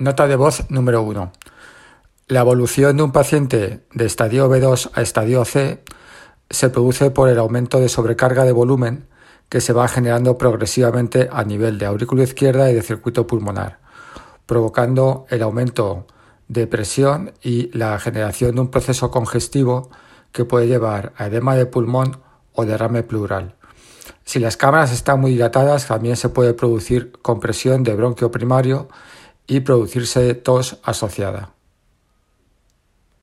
Nota de voz número 1. La evolución de un paciente de estadio B2 a estadio C se produce por el aumento de sobrecarga de volumen que se va generando progresivamente a nivel de aurícula izquierda y de circuito pulmonar, provocando el aumento de presión y la generación de un proceso congestivo que puede llevar a edema de pulmón o derrame pleural. Si las cámaras están muy dilatadas, también se puede producir compresión de bronquio primario y producirse tos asociada.